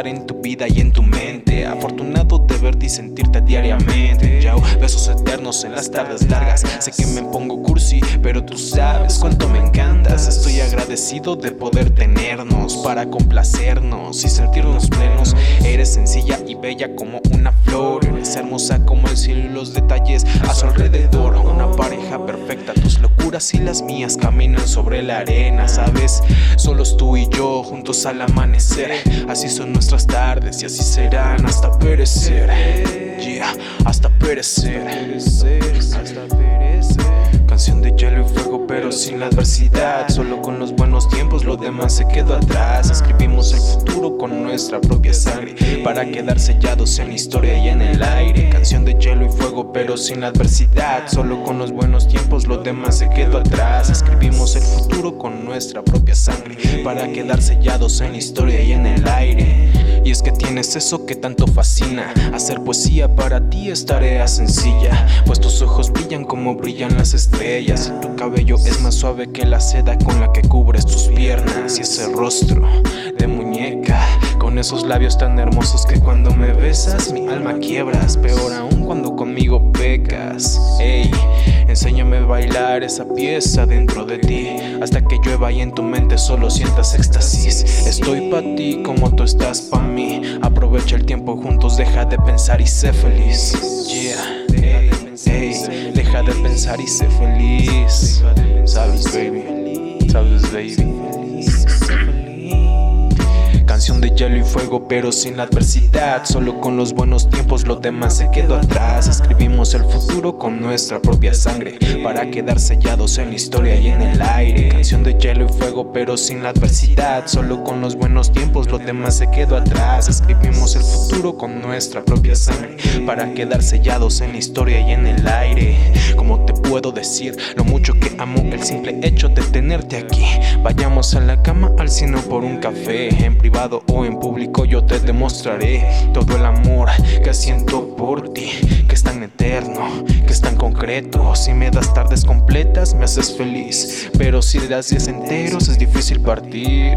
estar en tu vida y en tu mente. Afortunado de verte y sentirte diariamente. Yao, besos eternos en las tardes largas. Sé que me pongo cursi, pero tú sabes cuánto me encantas. Estoy agradecido de poder tenernos para complacernos y sentirnos plenos. Eres sencilla y bella como una y las mías caminan sobre la arena, ¿sabes? Solos tú y yo juntos al amanecer. Así son nuestras tardes y así serán hasta perecer. Yeah, hasta perecer. Hasta perecer. Canción de hielo y fuego, pero sin la adversidad. Solo con los buenos tiempos, lo demás se quedó atrás. Escribimos el futuro con nuestra propia sangre para quedar sellados en historia y en el aire. Canción de hielo y fuego, pero sin la adversidad. Solo con los buenos tiempos, lo demás se quedó atrás. Escribimos el futuro con nuestra propia sangre para quedar sellados en historia y en el aire. Y es que tienes eso que tanto fascina. Hacer poesía para ti es tarea sencilla. Pues tus ojos brillan como brillan las estrellas. Y tu cabello es más suave que la seda con la que cubres tus piernas. Y ese rostro de muñeca. Con esos labios tan hermosos que cuando me besas mi alma quiebras. Peor aún cuando conmigo pecas. Ey, enséñame a bailar esa pieza dentro de ti. Hasta que llueva y en tu mente solo sientas éxtasis. Estoy pa' ti como tú estás pa' mí. Aprovecha el tiempo juntos, deja de pensar y sé feliz. Yeah, ey, ey, deja de pensar y sé feliz. Sabes, baby. Sabes, baby. Canción de hielo y fuego, pero sin la adversidad. Solo con los buenos tiempos, lo demás se quedó atrás. Escribimos el futuro con nuestra propia sangre para quedar sellados en la historia y en el aire. Canción de hielo y fuego, pero sin la adversidad. Solo con los buenos tiempos, lo demás se quedó atrás. Escribimos el futuro con nuestra propia sangre para quedar sellados en la historia y en el aire. Como te puedo decir lo mucho que amo el simple hecho de tenerte aquí. Vayamos a la cama al cine o por un café en privado o en público yo te demostraré todo el amor que siento por ti, que es tan eterno, que es tan concreto. Si me das tardes completas me haces feliz, pero si das días enteros es difícil partir.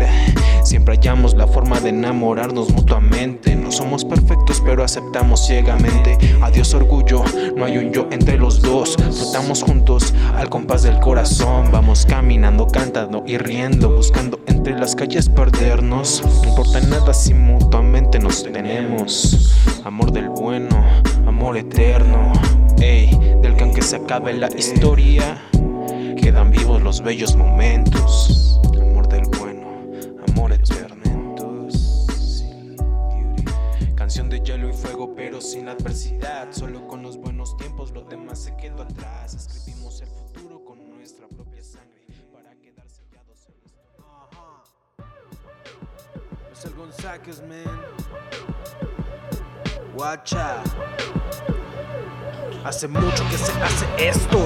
Siempre hallamos la forma de enamorarnos mutuamente. No somos perfectos, pero aceptamos ciegamente. Adiós orgullo, no hay un yo entre los dos. Flotamos juntos al compás del corazón. Vamos caminando, cantando y riendo, buscando entre las calles perdernos. No importa nada si mutuamente nos tenemos. Amor del bueno, amor eterno. Ey, del que aunque se acabe la historia, quedan vivos los bellos momentos. Amor del bueno, amor eterno. Canción de hielo y fuego, pero sin adversidad. Solo con los buenos tiempos, lo demás se quedó atrás. Escribimos historia. Es el González, man. Guacha. Hace mucho que se hace esto.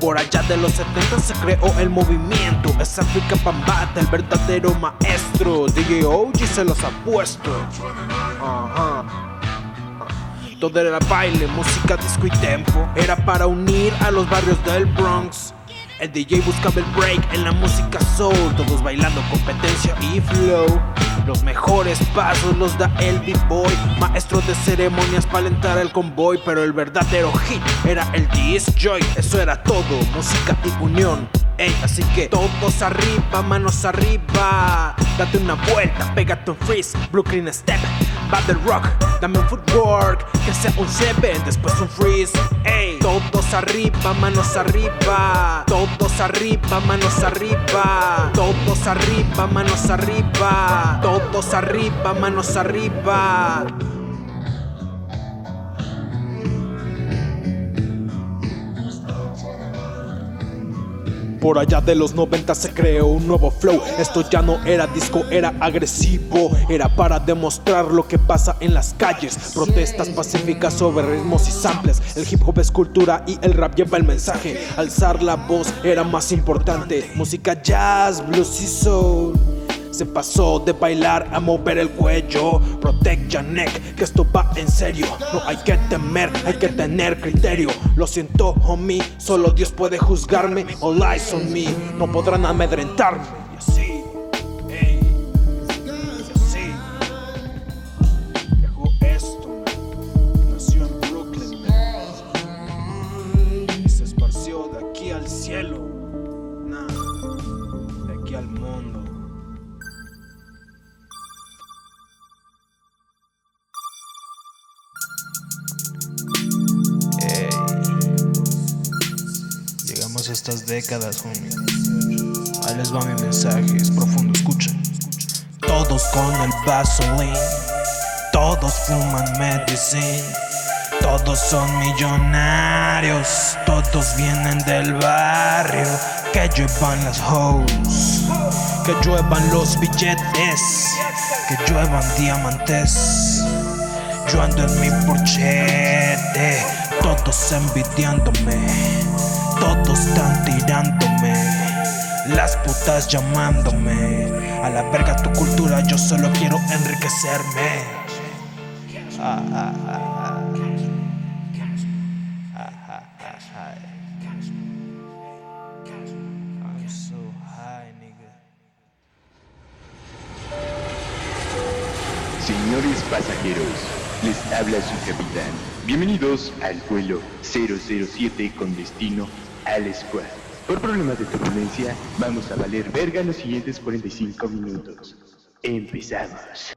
Por allá de los 70 se creó el movimiento. Es África Bambata, el verdadero maestro. DJ OG se los ha puesto. Todo era baile, música, disco y tempo. Era para unir a los barrios del Bronx. El DJ buscaba el break en la música soul, todos bailando competencia y flow. Los mejores pasos los da el B-Boy, maestro de ceremonias para alentar el convoy. Pero el verdadero hit era el disc joy, eso era todo, música y unión. Ey, así que todos arriba, manos arriba. Date una vuelta, pégate un freeze, Brooklyn Step, Battle Rock, dame un footwork, que sea un seven, después un freeze. Ey, todos arriba, manos arriba. Todos arriba, manos arriba. Todos arriba, manos arriba. Todos arriba, manos arriba. Por allá de los 90 se creó un nuevo flow. Esto ya no era disco, era agresivo. Era para demostrar lo que pasa en las calles. Protestas pacíficas sobre ritmos y samples. El hip hop es cultura y el rap lleva el mensaje. Alzar la voz era más importante. Música jazz, blues y soul. Se pasó de bailar a mover el cuello. Protect neck, que esto va en serio. No hay que temer, hay que tener criterio. Lo siento, homie, solo Dios puede juzgarme. All eyes on me, no podrán amedrentarme. Estas décadas, homie. Ahí les va mi mensaje, es profundo, escucha. Todos con el vasolín, todos fuman medicine, todos son millonarios, todos vienen del barrio, que lluevan las hoes, que lluevan los billetes, que lluevan diamantes. Yo ando en mi porchete, todos envidiándome, todos están tirándome, las putas llamándome. A la verga tu cultura, yo solo quiero enriquecerme. Señores pasajeros, les habla su capitán. Bienvenidos al vuelo 007 con destino al Squad. Por problemas de turbulencia, vamos a valer verga los siguientes 45 minutos. Empezamos.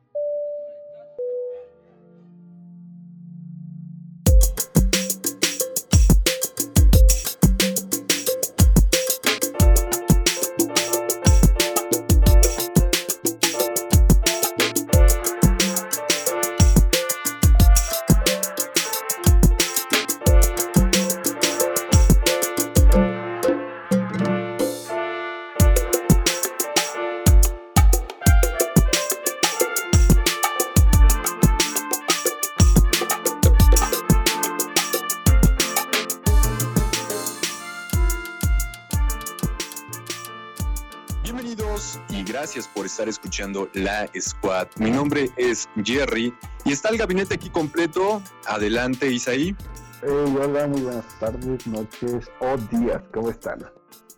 Estar escuchando La Squad. Mi nombre es Jerry y está el gabinete aquí completo. Adelante, Isaí. Hey, hola, muy buenas tardes, noches o días, ¿cómo están?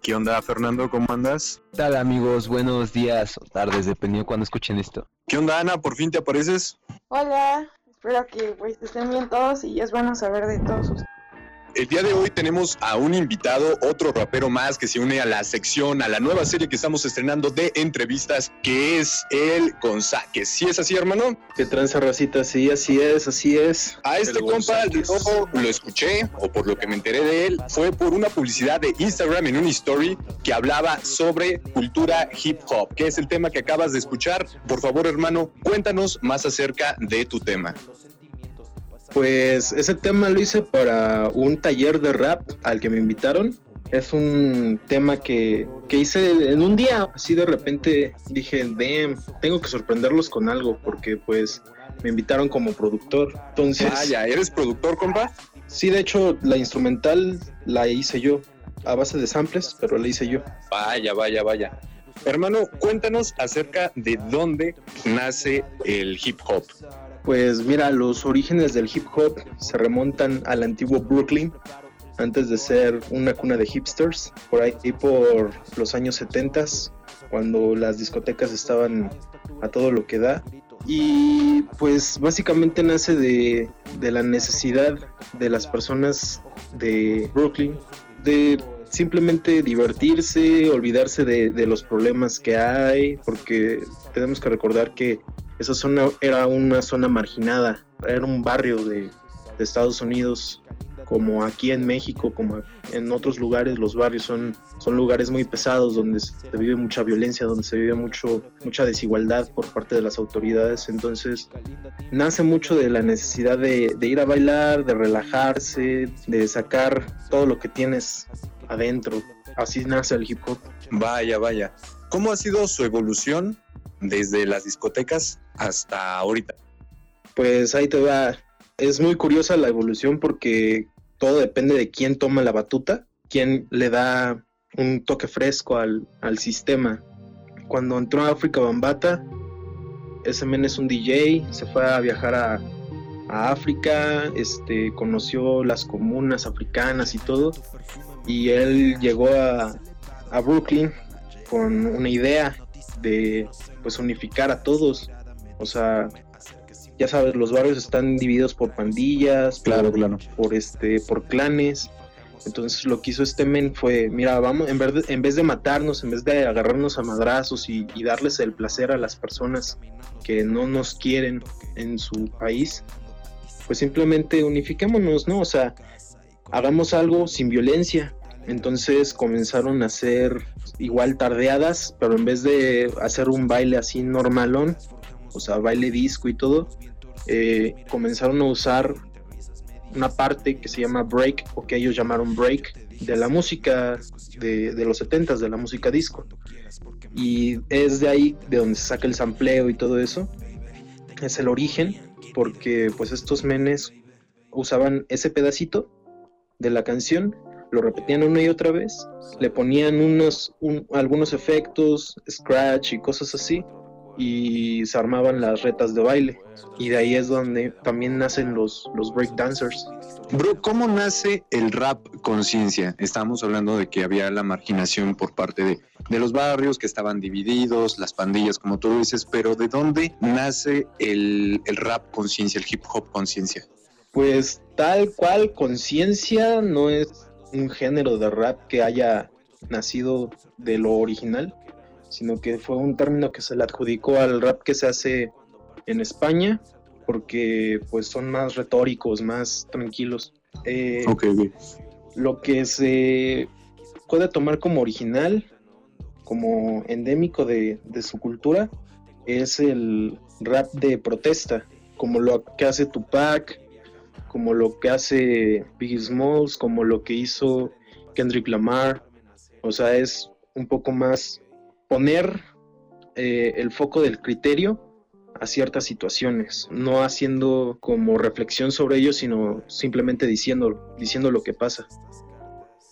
¿Qué onda, Fernando? ¿Cómo andas? ¿Qué tal amigos? Buenos días o tardes, dependiendo de cuando escuchen esto. ¿Qué onda, Ana? ¿Por fin te apareces? Hola, espero que pues estén bien todos y es bueno saber de todos ustedes. El día de hoy tenemos a un invitado, otro rapero más que se une a la sección, a la nueva serie que estamos estrenando de entrevistas, que es el Gonzaque. ¿Sí es así, hermano? Que tranza racita, sí, así es, así es. A este El compa yo lo escuché, o por lo que me enteré de él, fue por una publicidad de Instagram en una story que hablaba sobre cultura hip hop, que es el tema que acabas de escuchar. Por favor, hermano, cuéntanos más acerca de tu tema. Pues ese tema lo hice para un taller de rap al que me invitaron. Es un tema que, que hice en un día, así de repente dije, damn, tengo que sorprenderlos con algo, porque pues me invitaron como productor. Entonces, Vaya, ¿eres productor, compa? sí, de hecho, la instrumental la hice yo, a base de samples, pero la hice yo. Vaya, vaya, vaya. Hermano, cuéntanos acerca de dónde nace el hip hop. Pues mira, los orígenes del hip hop se remontan al antiguo Brooklyn, antes de ser una cuna de hipsters, por ahí por los años 70, cuando las discotecas estaban a todo lo que da. Y pues básicamente nace de, de la necesidad de las personas de Brooklyn de simplemente divertirse, olvidarse de, de los problemas que hay, porque tenemos que recordar que esa zona era una zona marginada, era un barrio de, de Estados Unidos, como aquí en México, como en otros lugares, los barrios son, son lugares muy pesados donde se vive mucha violencia, donde se vive mucho, mucha desigualdad por parte de las autoridades. Entonces, nace mucho de la necesidad de, de ir a bailar, de relajarse, de sacar todo lo que tienes adentro. Así nace el hip hop. Vaya, vaya. ¿Cómo ha sido su evolución desde las discotecas hasta ahorita? Pues ahí te va. Es muy curiosa la evolución porque todo depende de quién toma la batuta, quién le da un toque fresco al, al sistema. cuando entró a África Bambata, ese men es un DJ, se fue a viajar a, a África, este, conoció las comunas africanas y todo, y él llegó a, a Brooklyn con una idea de pues unificar a todos, o sea, ya sabes, los barrios están divididos por pandillas, Claro, por, claro. por este, por clanes. Entonces lo que hizo este men fue, mira, vamos, en vez de, en vez de matarnos, en vez de agarrarnos a madrazos y, y darles el placer a las personas que no nos quieren en su país, pues simplemente unifiquémonos, ¿no? O sea, hagamos algo sin violencia. Entonces comenzaron a hacer igual tardeadas, pero en vez de hacer un baile así normalón, o sea, baile disco y todo, eh, comenzaron a usar una parte que se llama break, o que ellos llamaron break, de la música de, de los 70s, de la música disco. Y es de ahí de donde se saca el sampleo y todo eso. Es el origen, porque pues estos menes usaban ese pedacito de la canción, lo repetían una y otra vez, le ponían unos, un- algunos efectos, scratch y cosas así, y se armaban las retas de baile. Y de ahí es donde también nacen los, los breakdancers. Bro, ¿cómo nace el rap conciencia? Estábamos hablando de que había la marginación por parte de, de los barrios que estaban divididos, las pandillas, como tú dices, pero ¿de dónde nace el, el rap conciencia, el hip hop conciencia? Pues tal cual, conciencia no es un género de rap que haya nacido de lo original, sino que fue un término que se le adjudicó al rap que se hace en España, porque pues son más retóricos, más tranquilos. Eh, lo que se puede tomar como original, como endémico de, de su cultura, es el rap de protesta, como lo que hace Tupac, como lo que hace Biggie Smalls, como lo que hizo Kendrick Lamar. O sea, es un poco más poner eh, el foco del criterio a ciertas situaciones, no haciendo como reflexión sobre ello, sino simplemente diciendo, diciendo lo que pasa.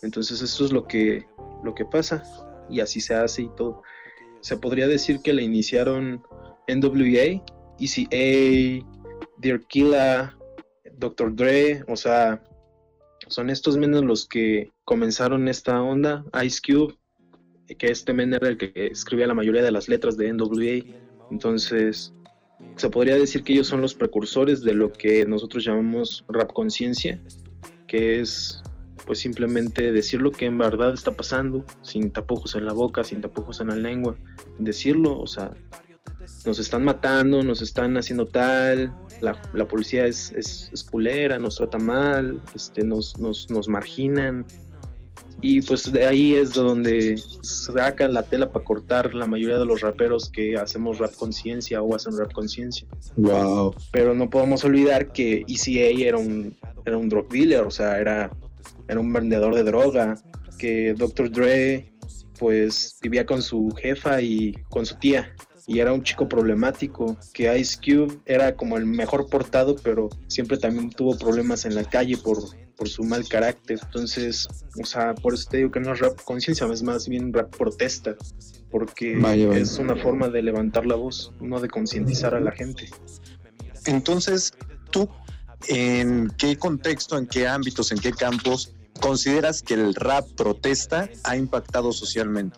Entonces eso es lo que, lo que pasa y así se hace y todo. Se podría decir que le iniciaron NWA, ECA, Dear Killa, Dr. Dre, o sea, son estos menos los que comenzaron esta onda, Ice Cube, que este men era el que escribía la mayoría de las letras de NWA. Entonces, se podría decir que ellos son los precursores de lo que nosotros llamamos rap conciencia, que es pues simplemente decir lo que en verdad está pasando, sin tapujos en la boca, sin tapujos en la lengua, decirlo, o sea, nos están matando, nos están haciendo tal, la, la policía es, es, es culera, nos trata mal, este, nos, nos, nos marginan, y pues de ahí es donde sacan la tela para cortar la mayoría de los raperos que hacemos rap conciencia o hacen rap conciencia. Wow. Pero no podemos olvidar que ECA era un, era un drug dealer, o sea, era, era un vendedor de droga, que Dr. Dre pues vivía con su jefa y con su tía. Y era un chico problemático, que Ice Cube era como el mejor portado, pero siempre también tuvo problemas en la calle por, por su mal carácter. Entonces, o sea, por eso te digo que no es rap conciencia, es más bien rap protesta, porque Vaya, vaya. es una forma de levantar la voz, no de concientizar a la gente. Entonces, ¿tú en qué contexto, en qué ámbitos, en qué campos consideras que el rap protesta ha impactado socialmente?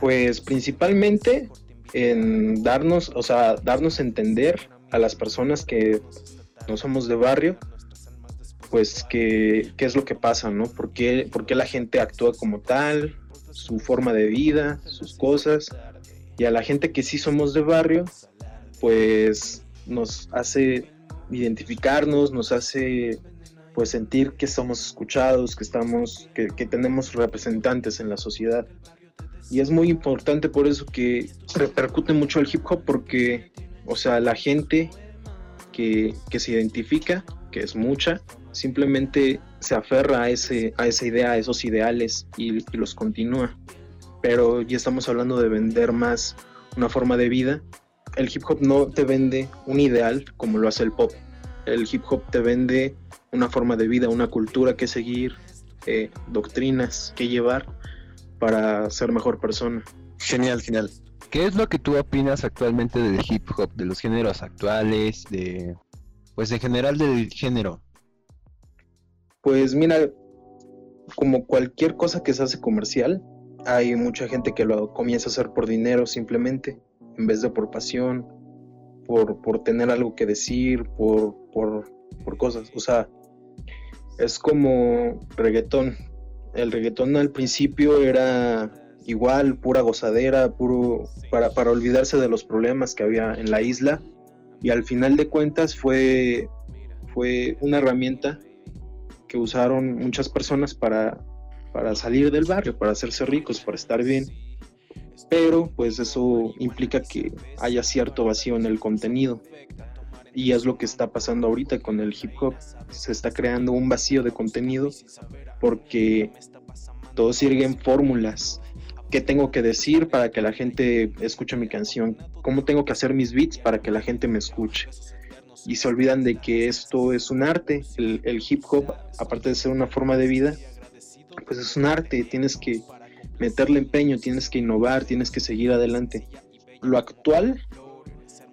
Pues principalmente en darnos, o sea, darnos a entender a las personas que no somos de barrio, pues qué, qué es lo que pasa, ¿no? ¿Por qué, por qué la gente actúa como tal, su forma de vida, sus cosas. Y a la gente que sí somos de barrio, pues nos hace identificarnos, nos hace pues sentir que somos escuchados, que estamos, que, que tenemos representantes en la sociedad. Y es muy importante por eso que repercute mucho el hip hop porque, o sea, la gente que, que se identifica, que es mucha, simplemente se aferra a, ese, a esa idea, a esos ideales y, los continúa. Pero ya estamos hablando de vender más una forma de vida. El hip hop no te vende un ideal como lo hace el pop. El hip hop te vende una forma de vida, una cultura que seguir, eh, doctrinas que llevar para ser mejor persona. Genial, genial. ¿Qué es lo que tú opinas actualmente del hip hop, de los géneros actuales, de pues en general del género? Pues mira, como cualquier cosa que se hace comercial, hay mucha gente que lo comienza a hacer por dinero simplemente, en vez de por pasión, por, por tener algo que decir, por, por, por cosas. O sea, es como reggaetón. El reggaetón al principio era igual, pura gozadera, puro para, para olvidarse de los problemas que había en la isla. Y al final de cuentas fue, fue una herramienta que usaron muchas personas para, para salir del barrio, para hacerse ricos, para estar bien. Pero pues eso implica que haya cierto vacío en el contenido. Y es lo que está pasando ahorita con el hip hop. Se está creando un vacío de contenido porque todos siguen fórmulas. ¿Qué tengo que decir para que la gente escuche mi canción? ¿Cómo tengo que hacer mis beats para que la gente me escuche? y se olvidan de que esto es un arte. El, hip hop, aparte de ser una forma de vida, pues es un arte. Tienes que meterle empeño, tienes que innovar, tienes que seguir adelante. Lo actual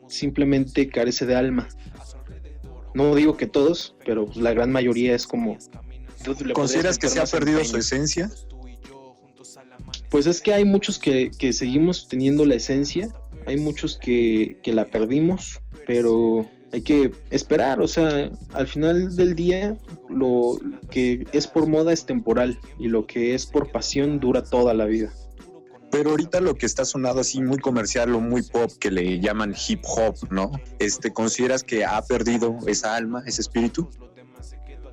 simplemente carece de alma. No digo que todos, pero la gran mayoría es como... ¿Consideras que se ha perdido su esencia? Pues es que hay muchos que, que seguimos teniendo la esencia, hay muchos que, que la perdimos, pero hay que esperar, o sea, al final del día lo que es por moda es temporal y lo que es por pasión dura toda la vida. Pero ahorita lo que está sonado así muy comercial o muy pop que le llaman hip hop, ¿no? Este, ¿consideras que ha perdido esa alma, ese espíritu?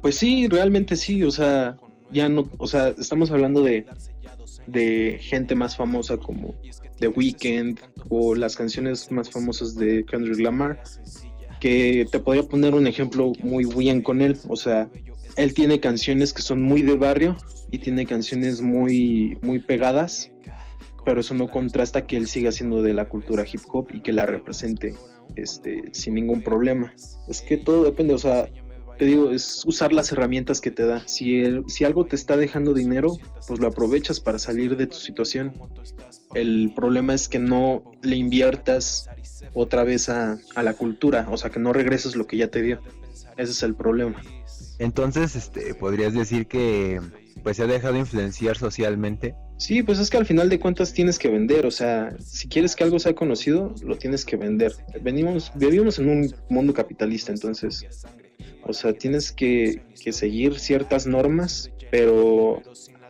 Pues sí, realmente sí, o sea, ya no, o sea, estamos hablando de de gente más famosa como The Weeknd o las canciones más famosas de Kendrick Lamar que te podría poner un ejemplo muy bien con él. O sea, él tiene canciones que son muy de barrio y tiene canciones muy, muy pegadas, pero eso no contrasta que él siga siendo de la cultura hip hop y que la represente este, sin ningún problema. Es que todo depende, o sea, te digo, es usar las herramientas que te da. Si, si algo te está dejando dinero, pues lo aprovechas para salir de tu situación. El problema es que no le inviertas otra vez a, la cultura, o sea, que no regreses lo que ya te dio. Ese es el problema. Entonces, este, podrías decir que pues se ha dejado influenciar socialmente. Sí, pues es que al final de cuentas tienes que vender, o sea, si quieres que algo sea conocido, lo tienes que vender. Venimos, vivimos en un mundo capitalista, entonces, o sea, tienes que, que seguir ciertas normas, pero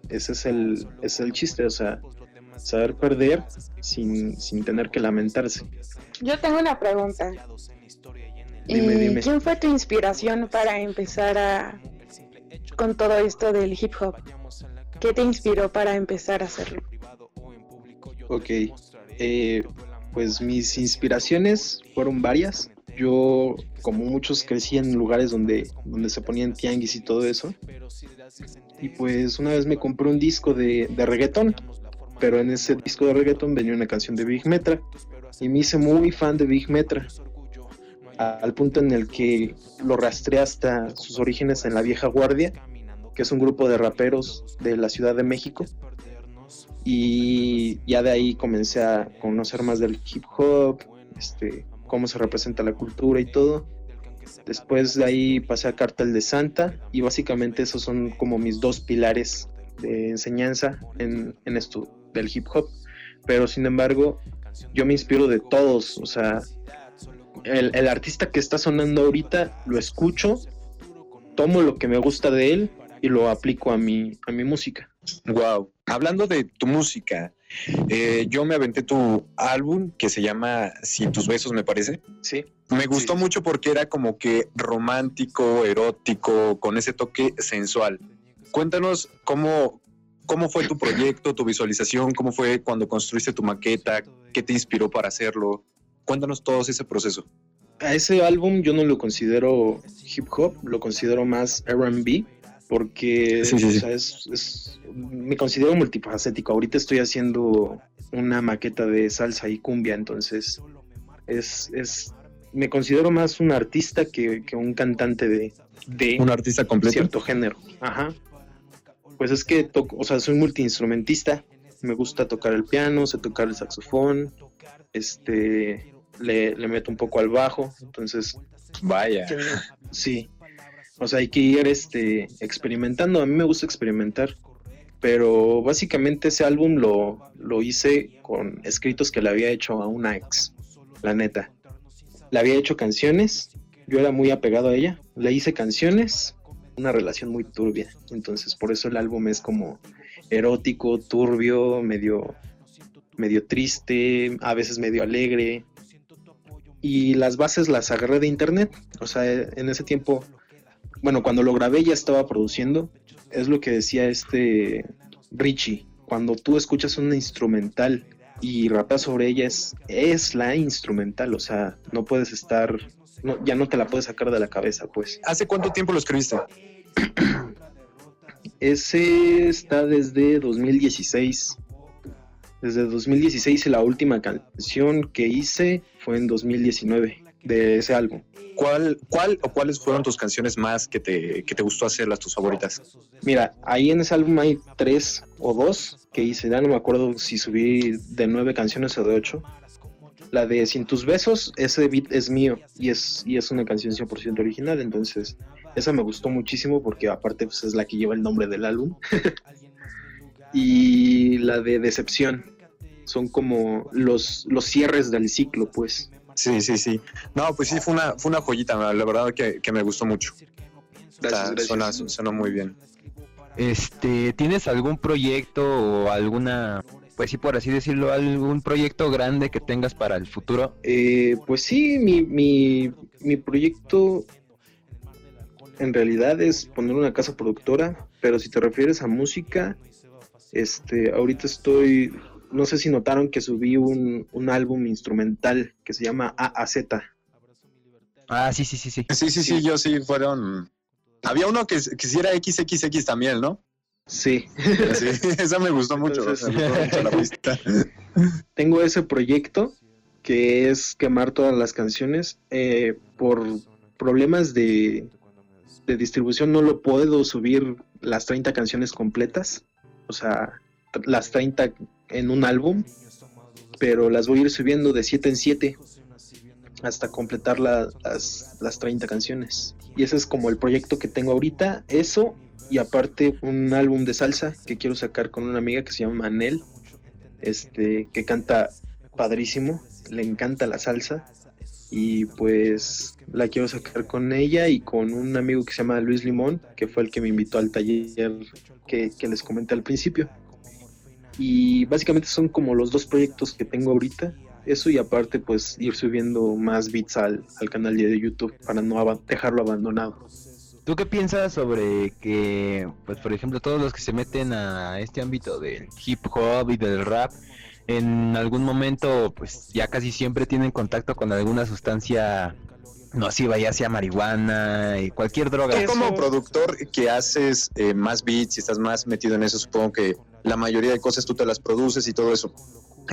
ese es el, es el chiste, o sea, saber perder sin, sin tener que lamentarse. Yo tengo una pregunta. Dime, dime. ¿Quién fue tu inspiración para empezar a con todo esto del hip hop? ¿Qué te inspiró para empezar a hacerlo? Ok, eh, pues mis inspiraciones fueron varias. Yo, como muchos, crecí en lugares donde, donde se ponían tianguis y todo eso. Y pues una vez me compré un disco de, de reggaetón pero en ese disco de reggaeton venía una canción de Big Metra y me hice muy fan de Big Metra al punto en el que lo rastreé hasta sus orígenes en la vieja guardia que es un grupo de raperos de la Ciudad de México y ya de ahí comencé a conocer más del hip hop este cómo se representa la cultura y todo después de ahí pasé a Cartel de Santa y básicamente esos son como mis dos pilares de enseñanza en, en esto del hip hop, pero sin embargo yo me inspiro de todos, o sea, el, el, artista que está sonando ahorita lo escucho, tomo lo que me gusta de él y lo aplico a mi, a mi música. Wow. Hablando de tu música, eh, yo me aventé tu álbum que se llama Sin tus besos, me parece. Sí. Me gustó mucho porque era como que romántico, erótico, con ese toque sensual. Cuéntanos cómo, ¿Cómo fue tu proyecto, tu visualización? ¿Cómo fue cuando construiste tu maqueta? ¿Qué te inspiró para hacerlo? Cuéntanos todo ese proceso. A ese álbum yo no lo considero hip hop, lo considero más RB, porque es, me considero multifacético. Ahorita estoy haciendo una maqueta de salsa y cumbia, entonces es, es me considero más un artista que, que un cantante de, de un artista completo cierto género. Ajá pues es que toco, o sea, soy multiinstrumentista me gusta tocar el piano, sé tocar el saxofón, este, le, le meto un poco al bajo, entonces, Vaya. sí, o sea, hay que ir este, experimentando, a mí me gusta experimentar, pero básicamente ese álbum lo, lo hice con escritos que le había hecho a una ex, la neta. Le había hecho canciones, yo era muy apegado a ella, le hice canciones, una relación muy turbia, entonces por eso el álbum es como erótico, turbio, medio, medio triste, a veces medio alegre. Y las bases las agarré de internet, o sea, en ese tiempo, bueno, cuando lo grabé ya estaba produciendo, es lo que decía este Richie, cuando tú escuchas una instrumental y rapeas sobre ella es, es la instrumental, o sea, no puedes estar, no, ya no te la puedes sacar de la cabeza, pues. ¿Hace cuánto tiempo lo escribiste? Ese está desde 2016. Desde 2016 y la última canción que hice fue en 2019 de ese álbum. ¿Cuál, cuál o cuáles fueron tus canciones más que te, que te gustó hacerlas, tus favoritas? Mira, ahí en ese álbum hay tres o dos que hice, ya no me acuerdo si subí de nueve canciones o de ocho. La de Sin tus besos, ese beat es mío y es, y es una canción 100% original, entonces esa me gustó muchísimo porque aparte pues, es la que lleva el nombre del álbum. y la de Decepción, son como los, los cierres del ciclo, pues. Sí, sí, sí. No, pues sí, fue una, fue una joyita, la verdad que, que me gustó mucho. Gracias, gracias. Suena, suena muy bien. Este, ¿tienes algún proyecto o alguna, pues sí, por así decirlo, algún proyecto grande que tengas para el futuro? Eh, pues sí, mi, mi, mi proyecto en realidad es poner una casa productora, pero si te refieres a música, este, ahorita estoy, no sé si notaron que subí un, un álbum instrumental que se llama AAZ. Ah, sí, sí, sí, sí. Sí, sí, sí, yo sí fueron. Había uno que, que sí era XXX también, ¿no? Sí, Sí, esa me gustó mucho. Entonces- me gustó mucho la pista. tengo ese proyecto que es quemar todas las canciones. eh, por problemas de, de distribución no lo puedo subir las 30 canciones completas, o sea, las 30 en un álbum, pero las voy a ir subiendo de 7 en 7 hasta completar la- las, las 30 canciones. Y ese es como el proyecto que tengo ahorita, eso y aparte un álbum de salsa que quiero sacar con una amiga que se llama Anel, este, que canta padrísimo, le encanta la salsa y pues la quiero sacar con ella y con un amigo que se llama Luis Limón, que fue el que me invitó al taller que, que les comenté al principio. Y básicamente son como los dos proyectos que tengo ahorita. Eso y aparte pues ir subiendo más beats al, al canal de YouTube para no aba- dejarlo abandonado. ¿Tú qué piensas sobre que, pues por ejemplo, todos los que se meten a este ámbito del hip hop y del rap, en algún momento, pues ya casi siempre tienen contacto con alguna sustancia nociva, ya sea marihuana y cualquier droga? Tú como productor que haces eh, más beats y estás más metido en eso, supongo que la mayoría de cosas tú te las produces y todo eso.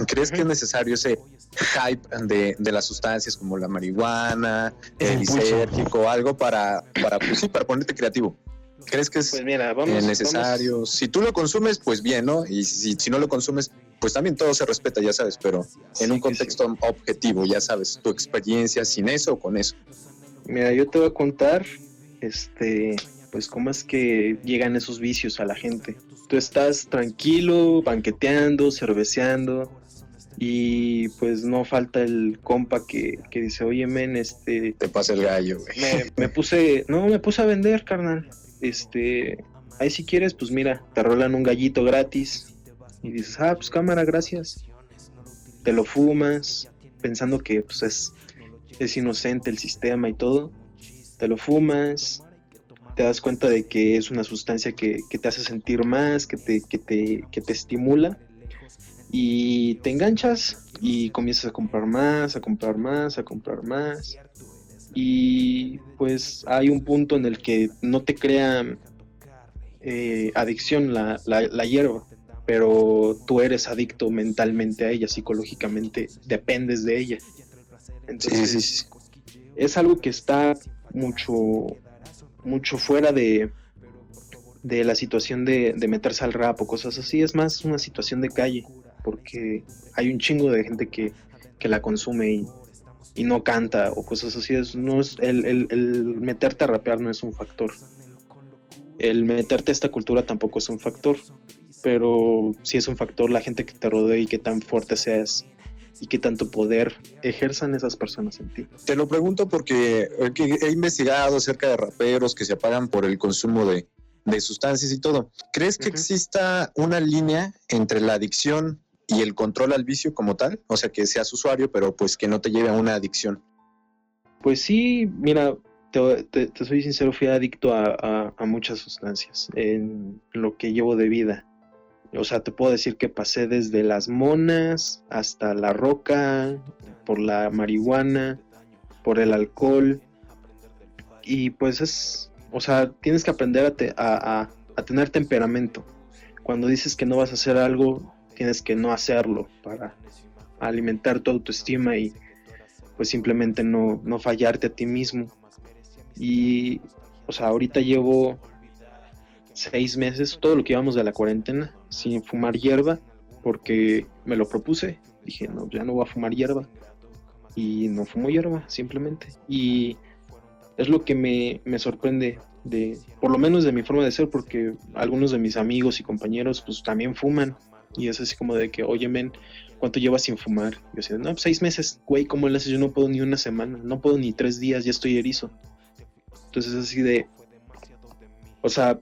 ¿Crees que es necesario ese hype de, de las sustancias como la marihuana, el lisérgico, algo para, para, pues sí, para ponerte creativo? ¿Crees que es Pues mira, eh, vamos. necesario? Si tú lo consumes, pues bien, ¿no? Y si, si no lo consumes, pues también todo se respeta, ya sabes, pero en un contexto objetivo, ya sabes, tu experiencia sin eso o con eso. Mira, yo te voy a contar, este, pues cómo es que llegan esos vicios a la gente. Tú estás tranquilo, banqueteando, cerveceando, y pues no falta el compa que, que dice, oye, men, este, Te pasa el gallo, güey. me, me puse, no, me puse a vender, carnal. Este, ahí si quieres, pues mira, te rolan un gallito gratis, y dices, ah, pues cámara, gracias. Te lo fumas, pensando que pues es, es inocente el sistema y todo. Te lo fumas, te das cuenta de que es una sustancia que, que te hace sentir más, que te, que, te, que te estimula. Y te enganchas y comienzas a comprar más, a comprar más, a comprar más. Y pues hay un punto en el que no te crea eh, adicción la, la, la hierba, pero tú eres adicto mentalmente a ella, psicológicamente dependes de ella. Entonces, sí, sí, sí. es algo que está mucho, mucho fuera de, de la situación de, de meterse al rap o cosas así, es más una situación de calle, porque hay un chingo de gente que, que la consume y, y no canta o cosas así. Es, no es, el, el, el meterte a rapear no es un factor. El meterte a esta cultura tampoco es un factor, pero sí es un factor la gente que te rodea y qué tan fuerte seas y qué tanto poder ejerzan esas personas en ti. Te lo pregunto porque he investigado acerca de raperos que se apagan por el consumo de, de sustancias y todo. ¿Crees que uh -huh. exista una línea entre la adicción y el control al vicio como tal? O sea, que seas usuario, pero pues que no te lleve a una adicción. Pues sí, mira, te, te, te soy sincero, fui adicto a, a, a, muchas sustancias en lo que llevo de vida. O sea, te puedo decir que pasé desde las monas hasta la roca, por la marihuana, por el alcohol. Y pues es, o sea, tienes que aprender a, te, a, a tener temperamento. Cuando dices que no vas a hacer algo, tienes que no hacerlo para alimentar tu autoestima y pues simplemente no, no fallarte a ti mismo. Y, o sea, ahorita llevo seis meses, todo lo que llevamos de la cuarentena, sin fumar hierba, porque me lo propuse. Dije, no, ya no voy a fumar hierba. Y no fumo hierba, simplemente. Y es lo que me, me sorprende de, por lo menos de mi forma de ser, porque algunos de mis amigos y compañeros, pues también fuman. Y es así como de que, oye, men, ¿cuánto llevas sin fumar? Yo decía, no, pues seis meses, güey, ¿cómo le haces? Yo no puedo ni una semana, no puedo ni tres días, ya estoy erizo. Entonces es así de, o sea,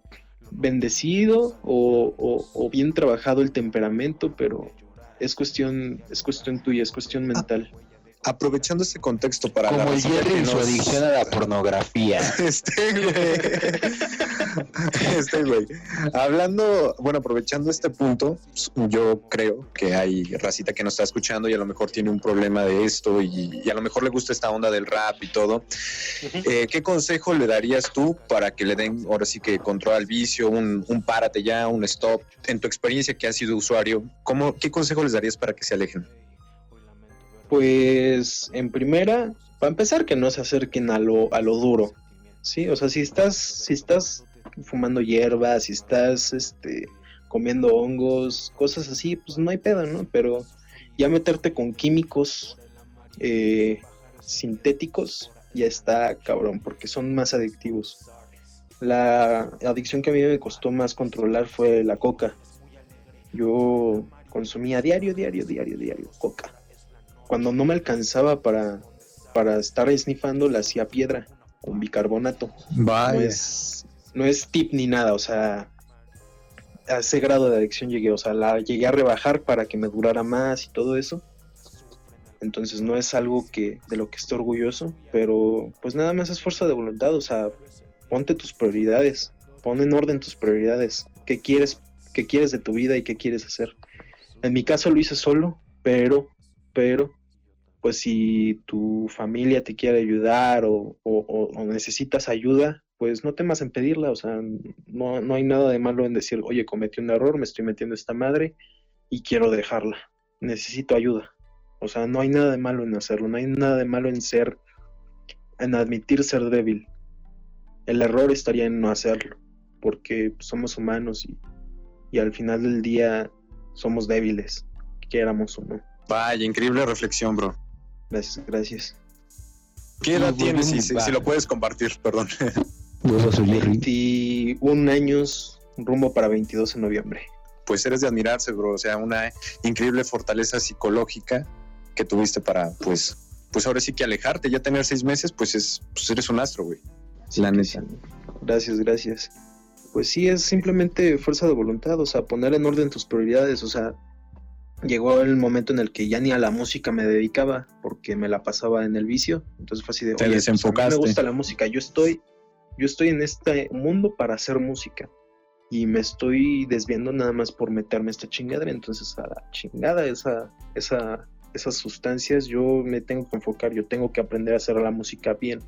bendecido o, o, o, bien trabajado el temperamento, pero es cuestión, es cuestión tuya, es cuestión mental. Aprovechando este contexto para Como la el Jerry en nos... su adicción a la pornografía. Este güey. Este güey. Hablando, bueno, aprovechando este punto, yo creo que hay racita que nos está escuchando y a lo mejor tiene un problema de esto y, y a lo mejor le gusta esta onda del rap y todo. Eh, ¿Qué consejo le darías tú para que le den ahora sí que control al vicio, un, un párate ya, un stop? En tu experiencia que has sido usuario, ¿cómo, ¿qué consejo les darías para que se alejen? Pues en primera, para empezar que no se acerquen a lo, a lo duro, ¿sí? O sea, si estás, si estás fumando hierba, si estás este, comiendo hongos, cosas así, pues no hay pedo, ¿no? Pero ya meterte con químicos eh, sintéticos ya está cabrón, porque son más adictivos. La adicción que a mí me costó más controlar fue la coca. Yo consumía diario, diario, diario, diario coca cuando no me alcanzaba para, para estar esnifando, la hacía piedra con bicarbonato. No es, no es tip ni nada, o sea, a ese grado de adicción llegué, o sea, la llegué a rebajar para que me durara más y todo eso. Entonces no es algo que de lo que estoy orgulloso, pero pues nada más es fuerza de voluntad, o sea, ponte tus prioridades, pon en orden tus prioridades, qué quieres, qué quieres de tu vida y qué quieres hacer. En mi caso lo hice solo, pero pero pues si tu familia te quiere ayudar o, o, necesitas ayuda, pues no temas en pedirla, o sea, no, no hay nada de malo en decir, oye, cometí un error, me estoy metiendo esta madre y quiero dejarla, necesito ayuda. O sea, no hay nada de malo en hacerlo, no hay nada de malo en ser, en admitir ser débil. El error estaría en no hacerlo, porque somos humanos y, y al final del día somos débiles, quieramos o no. Vaya, increíble reflexión, bro. Gracias, gracias. ¿Qué edad tienes? Si, si, si, lo puedes compartir, perdón. 21 años, rumbo para 22 en noviembre. Pues eres de admirarse, bro. O sea, una increíble fortaleza psicológica que tuviste para, pues, pues ahora sí que alejarte. Ya tener seis meses, pues, es, pues eres un astro, güey. Sí, La neta. Gracias, gracias. Pues sí, es simplemente fuerza de voluntad, o sea, poner en orden tus prioridades, o sea, llegó el momento en el que ya ni a la música me dedicaba porque me la pasaba en el vicio. Entonces fue así de, Te oye, desenfocaste. Pues a mí me gusta la música. Yo estoy, yo estoy en este mundo para hacer música y me estoy desviando nada más por meterme esta chingadera. Entonces a la chingada esa, esa, esas sustancias yo me tengo que enfocar. Yo tengo que aprender a hacer la música bien.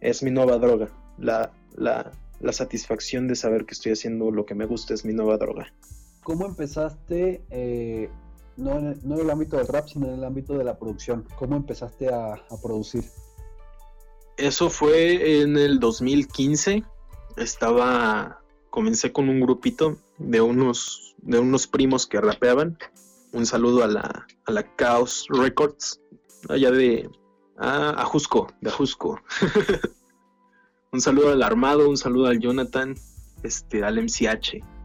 Es mi nueva droga. La, la, la satisfacción de saber que estoy haciendo lo que me gusta es mi nueva droga. ¿Cómo empezaste, eh, no, en el, ámbito del rap, sino en el ámbito de la producción? ¿Cómo empezaste a, a, producir? Eso fue en el 2015. Estaba comencé con un grupito de unos, de unos primos que rapeaban. Un saludo a la, a la Chaos Records, allá de ah, Ajusco, de Ajusco. un saludo al Armado, un saludo al Jonathan, este, al MCH.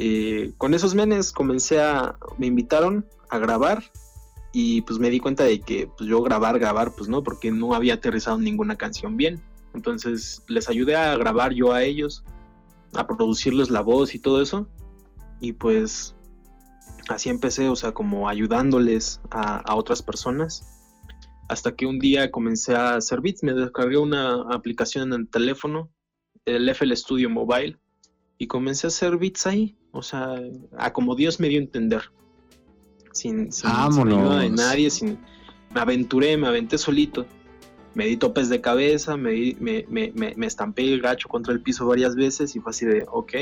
Eh, con esos menes comencé a, me invitaron a grabar y pues me di cuenta de que pues, yo grabar, grabar, pues no, porque no había aterrizado ninguna canción bien. Entonces les ayudé a grabar yo a ellos, a producirles la voz y todo eso. Y pues así empecé, o sea, como ayudándoles a, otras personas. Hasta que un día comencé a hacer beats, me descargué una aplicación en el teléfono, el FL Studio Mobile, y comencé a hacer beats ahí, o sea, a como Dios me dio a entender. Sin, sin, ayuda de nadie, sin, me aventuré, me aventé solito me di topes de cabeza, me, me, me, me, estampé el gacho contra el piso varias veces y fue así de, ok,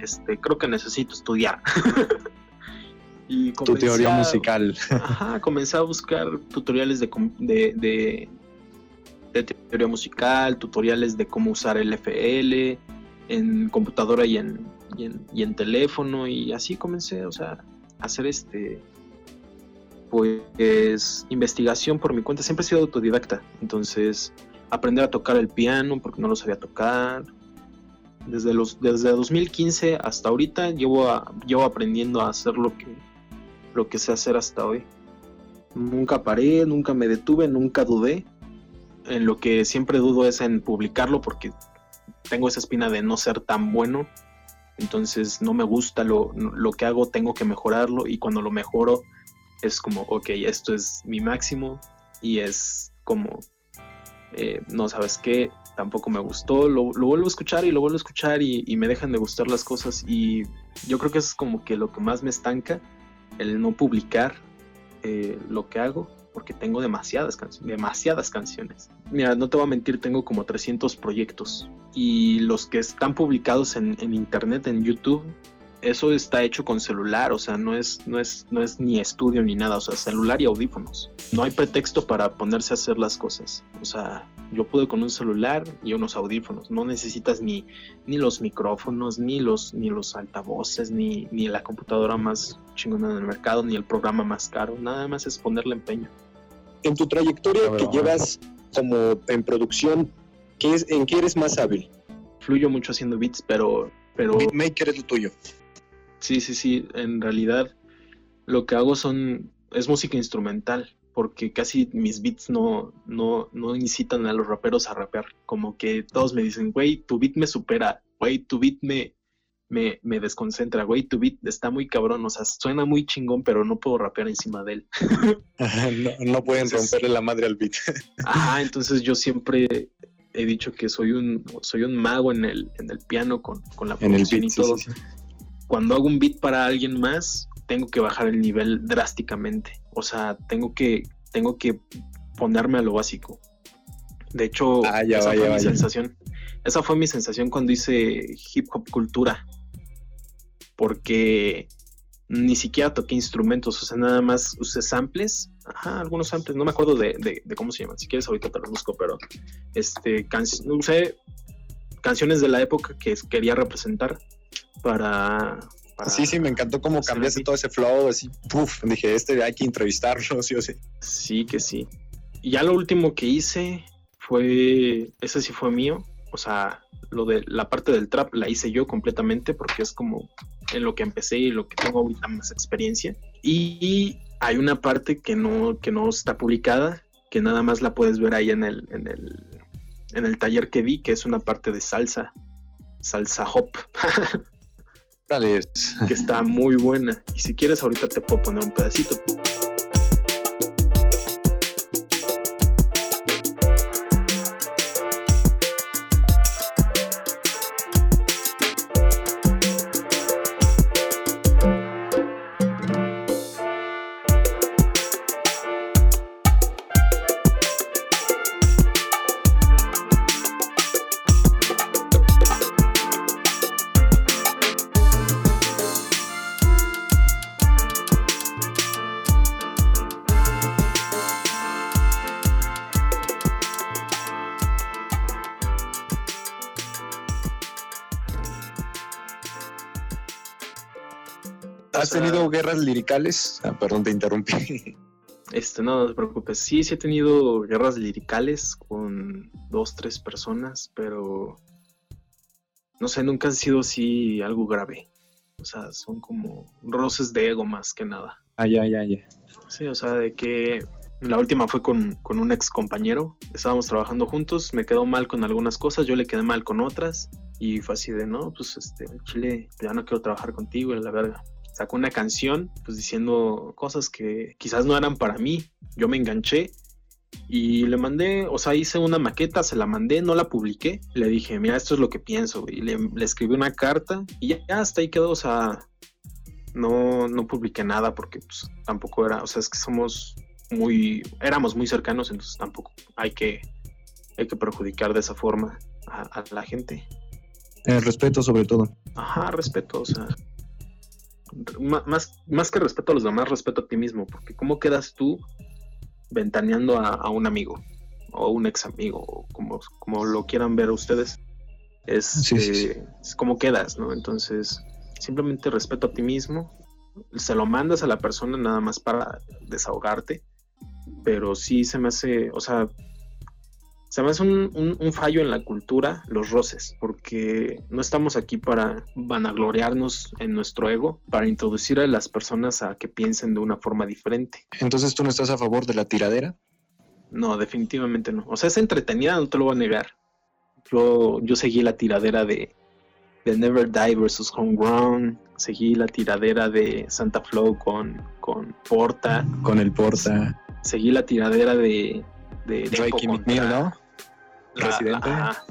este, creo que necesito estudiar. y tu teoría musical. Ajá, comencé a buscar tutoriales de, de, de, teoría musical, tutoriales de cómo usar el FL en computadora y en, y en, teléfono y así comencé, o sea, a hacer este pues investigación por mi cuenta. Siempre he sido autodidacta, entonces aprender a tocar el piano porque no lo sabía tocar. Desde, los, desde 2015 hasta ahorita llevo, llevo aprendiendo a hacer lo que, lo que sé hacer hasta hoy. Nunca paré, nunca me detuve, nunca dudé. En lo que siempre dudo es en publicarlo porque tengo esa espina de no ser tan bueno. Entonces no me gusta lo, lo que hago, tengo que mejorarlo y cuando lo mejoro es como, ok, esto es mi máximo y es como, eh, no sabes qué, tampoco me gustó, lo, vuelvo a escuchar y lo vuelvo a escuchar y, y, me dejan de gustar las cosas y yo creo que es como que lo que más me estanca, el no publicar eh, lo que hago porque tengo demasiadas, demasiadas canciones. Mira, no te voy a mentir, tengo como 300 proyectos y los que están publicados en, en internet, en YouTube, eso está hecho con celular, o sea, no es, no es, no es ni estudio ni nada, o sea, celular y audífonos. No hay pretexto para ponerse a hacer las cosas. O sea, yo pude con un celular y unos audífonos. No necesitas ni, ni los micrófonos, ni los, ni los altavoces, ni, ni la computadora más chingona del mercado, ni el programa más caro. Nada más es ponerle empeño. En tu trayectoria que llevas como en producción, ¿qué es, ¿en qué eres más hábil? Fluyo mucho haciendo beats, pero pero Beatmaker es lo tuyo. Sí, sí, sí. En realidad lo que hago son es música instrumental, porque casi mis beats no, no, no incitan a los raperos a rapear. Como que todos me dicen, güey, tu beat me supera, güey, tu beat me, me, me desconcentra, güey, tu beat está muy cabrón, o sea, suena muy chingón, pero no puedo rapear encima de él. no, pueden romperle la madre al beat. ajá, entonces yo siempre he dicho que soy un, soy un mago en el, en el piano con, con la producción y todo cuando hago un beat para alguien más, tengo que bajar el nivel drásticamente. O sea, tengo que, tengo que ponerme a lo básico. De hecho, ah, esa fue mi sensación. Esa fue mi sensación cuando hice hip hop cultura. Porque ni siquiera toqué instrumentos, o sea, nada más usé samples. Ajá, algunos samples, no me acuerdo de, cómo se llaman. Si quieres, ahorita te los busco, pero este, usé canciones de la época que quería representar para, Sí, sí, me encantó cómo cambiaste todo ese flow, así, puff, dije, este hay que entrevistarlo, sí o sí. Sí, que sí. Y ya lo último que hice fue, ese sí fue mío, o sea, lo de la parte del trap la hice yo completamente porque es como en lo que empecé y lo que tengo ahorita más experiencia. Y hay una parte que no, que no está publicada, que nada más la puedes ver ahí en el, en el, en el taller que vi, que es una parte de salsa, salsa hop. que está muy buena. Y si quieres, ahorita te puedo poner un pedacito. Guerras liricales? Ah, perdón, te interrumpí. Este, no, no te preocupes. Sí, sí he tenido guerras liricales con dos, tres personas, pero no sé, nunca han sido así algo grave. O sea, son como roces de ego más que nada. Ah, ya, ya, ya. Sí, o sea, de que la última fue con, con un ex compañero. Estábamos trabajando juntos, me quedó mal con algunas cosas, yo le quedé mal con otras. Y fue así de, no, pues este, Chile, ya no quiero trabajar contigo, y la verga. Sacó una canción, pues diciendo cosas que quizás no eran para mí. Yo me enganché y le mandé, o sea, hice una maqueta, se la mandé, no la publiqué. Le dije, mira, esto es lo que pienso. Y le, le escribí una carta y ya, ya hasta ahí quedó, o sea, no, no publiqué nada porque pues, tampoco era, o sea, es que somos muy, éramos muy cercanos, entonces tampoco hay que, hay que perjudicar de esa forma a, a la gente. El respeto sobre todo. Ajá, respeto, o sea, más, más que respeto a los demás, respeto a ti mismo, porque ¿cómo quedas tú ventaneando a, a un amigo o un ex amigo, como, como lo quieran ver ustedes? Es, Sí, sí, sí. eh, es cómo quedas, ¿no? Entonces, simplemente respeto a ti mismo, se lo mandas a la persona nada más para desahogarte, pero sí se me hace, o sea, se me hace un, un- un fallo en la cultura los roces, porque no estamos aquí para vanagloriarnos en nuestro ego, para introducir a las personas a que piensen de una forma diferente. Entonces, ¿tú no estás a favor de la tiradera? No, definitivamente no. O sea, es entretenida, no te lo voy a negar. Yo, yo seguí la tiradera de, de Never Die versus Homegrown, seguí la tiradera de Santa Flow con, con Porta, Con el Porta. seguí la tiradera de, de Drake y ¿no? La- Residente. ajá.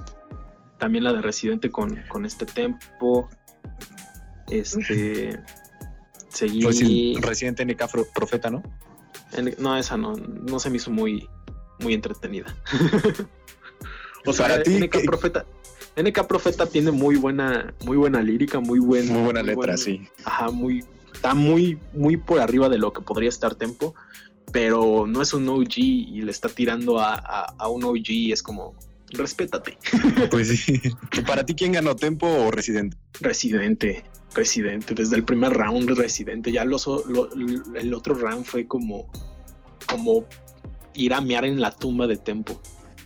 También la de Residente con, con este tempo. Este. Seguí. Reci- Residente NK Pro- Profeta, ¿no? no, esa no, no se me hizo muy, muy entretenida. o sea, Para ti, NK ¿qué- Profeta. NK Profeta tiene muy buena, muy buena lírica, muy buen, Muy buena letra, sí. Ajá, muy, está muy, muy por arriba de lo que podría estar Tempo, pero no es un OG y le está tirando a, a- a un OG y es como, respétate. Pues sí. ¿Para ti quién ganó, Tempo o Residente? Residente, Residente, desde el primer round Residente, ya los, lo- el otro round fue como, como ir a mear en la tumba de Tempo.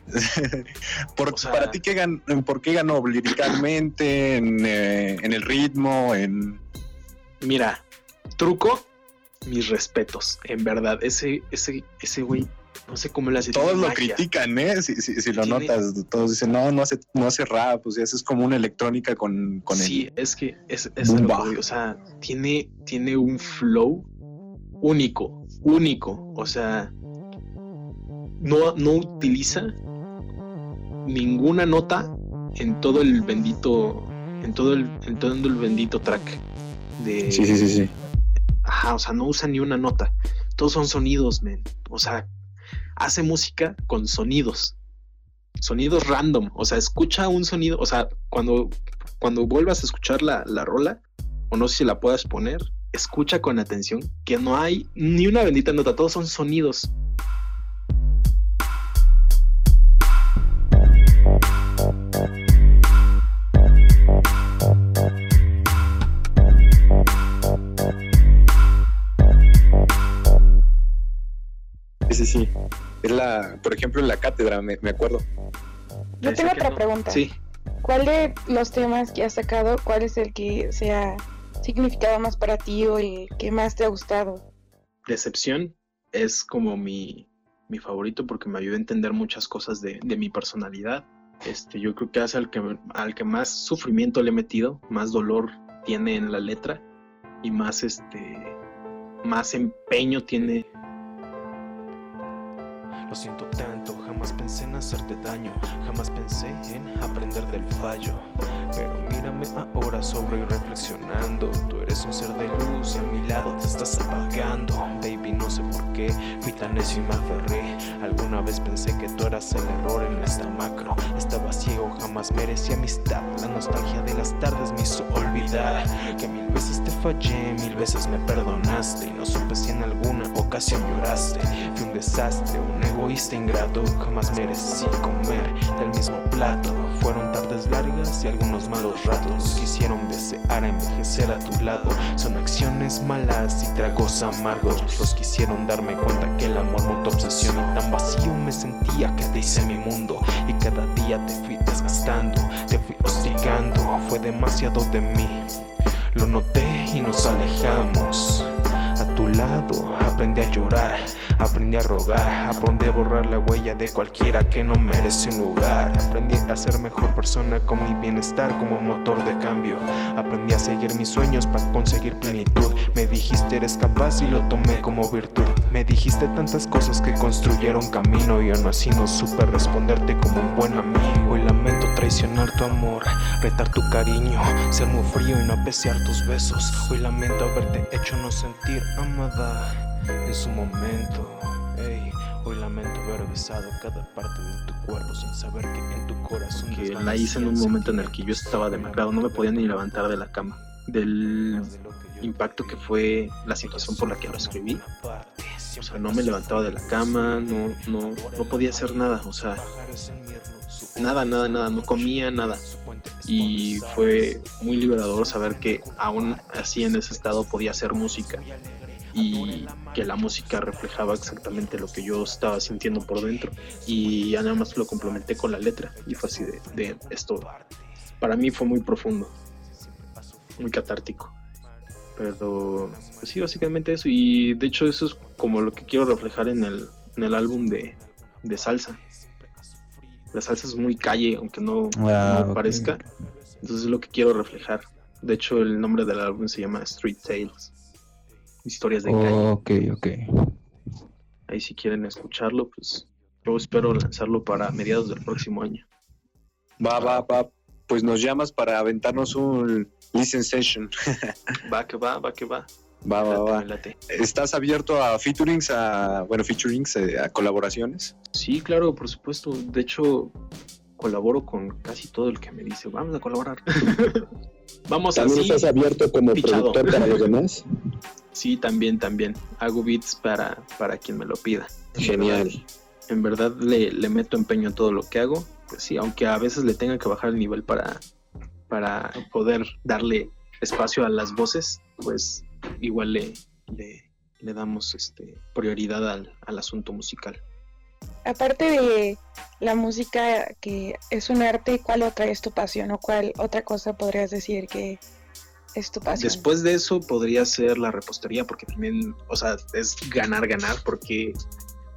Por- O sea- ¿Para ti qué gan- por qué ganó? ¿Liricalmente? En, eh, en el ritmo? En... Mira, truco, mis respetos, en verdad, ese, ese, ese güey, no sé cómo le hace. Todos lo critican, ¿eh? Si, si- si lo Tiene- notas, todos dicen, no, no hace, no hace rap, pues eso es como una electrónica con, con sí, el... es que es, es lo que o sea, tiene, tiene un flow único, único, o sea, no, no utiliza ninguna nota en todo el bendito, en todo el, en todo el bendito track de, Sí, sí, sí, sí. Ajá, o sea, no usa ni una nota. Todos son sonidos, men. O sea, hace música con sonidos. Sonidos random. O sea, escucha un sonido. O sea, cuando, cuando vuelvas a escuchar la, la rola, o no sé si la puedas poner, escucha con atención que no hay ni una bendita nota. Todos son sonidos. Sí, sí. Es la, por ejemplo, en la cátedra, me, me acuerdo. Yo tengo otra no- pregunta. Sí. ¿Cuál de los temas que has sacado, cuál es el que se ha significado más para ti o el que más te ha gustado? Decepción es como mi, mi favorito porque me ayuda a entender muchas cosas de, de mi personalidad. Este, yo creo que es al que, al que más sufrimiento le he metido, más dolor tiene en la letra y más este más empeño tiene Lo siento tanto, jamás pensé en hacerte daño, jamás pensé en aprender del fallo. Pero mírame ahora sobre y reflexionando. Tú eres un ser de luz y a mi lado te estás apagando. Baby, no sé por qué fui tan necio y me aferré. Alguna vez pensé que tú eras el error en esta macro. Estaba ciego, jamás merecí amistad. La nostalgia de las tardes me hizo olvidar que mil veces te fallé, mil veces me perdonaste. Y no supe si en alguna ocasión lloraste. Fui un desastre, un egoísta ingrato. Jamás merecí comer del mismo plato. Fueron tardes largas y algunos malos ratos. Quisieron desear envejecer a tu lado. Son acciones malas y tragos amargos. Los quisieron darme cuenta que el amor no te obsesión. Y tan vacío me sentía que te hice mi mundo. Y cada día te fui desgastando, te fui hostigando. Fue demasiado de mí. Lo noté y nos alejamos. Tu aprendí a llorar, aprendí a rogar, aprendí a borrar la huella de cualquiera que no merece un lugar. Aprendí a ser mejor persona con mi bienestar como motor de cambio. Aprendí a seguir mis sueños para conseguir plenitud. Me dijiste eres capaz y lo tomé como virtud. Me dijiste tantas cosas que construyeron camino y aún así no supe responderte como un buen amigo. Hoy lamento traicionar tu amor, retar tu cariño, ser muy frío y no apreciar tus besos. Hoy lamento haberte hecho no sentir amada en su momento. Ey, hoy lamento haber besado cada parte de tu cuerpo sin saber que en tu corazón que la hice en un momento en el que yo estaba demacrado, no me podía ni levantar de la cama. Del impacto que fue la situación por la que lo escribí. O sea, no me levantaba de la cama, no, no, no podía hacer nada, o sea, nada, nada, nada, no comía nada. Y fue muy liberador saber que aún así en ese estado podía hacer música y que la música reflejaba exactamente lo que yo estaba sintiendo por dentro. Y ya nada más lo complementé con la letra y fue así de, de esto. Para mí fue muy profundo muy catártico. Pero pues sí básicamente eso. Y de hecho eso es como lo que quiero reflejar en el, en el álbum de, de salsa. La salsa es muy calle aunque no, Ah, no ok. parezca. Entonces es lo que quiero reflejar. De hecho el nombre del álbum se llama Street Tales historias de calle Ok, ok. Ahí si quieren escucharlo, pues yo espero lanzarlo para mediados del próximo año. Va, va, va. Pues nos llamas para aventarnos un listen session. Va que va, va que va. Va, va, Late, va. late. ¿Estás abierto a featurings, a, bueno, featurings, eh, a colaboraciones? Sí, claro, por supuesto. De hecho, colaboro con casi todo el que me dice, vamos a colaborar. vamos ¿También así. estás abierto como productor para los demás? Sí, también, también. Hago beats para, para quien me lo pida. En Genial. verdad- En verdad le, le meto empeño en todo lo que hago. Pues sí, aunque a veces le tenga que bajar el nivel para, para poder darle espacio a las voces, pues igual le, le, le damos este, prioridad al, al asunto musical. Aparte de la música que es un arte, ¿cuál otra es tu pasión o cuál otra cosa podrías decir que es tu pasión? Después de eso podría ser la repostería, porque también, o sea, es ganar, ganar, porque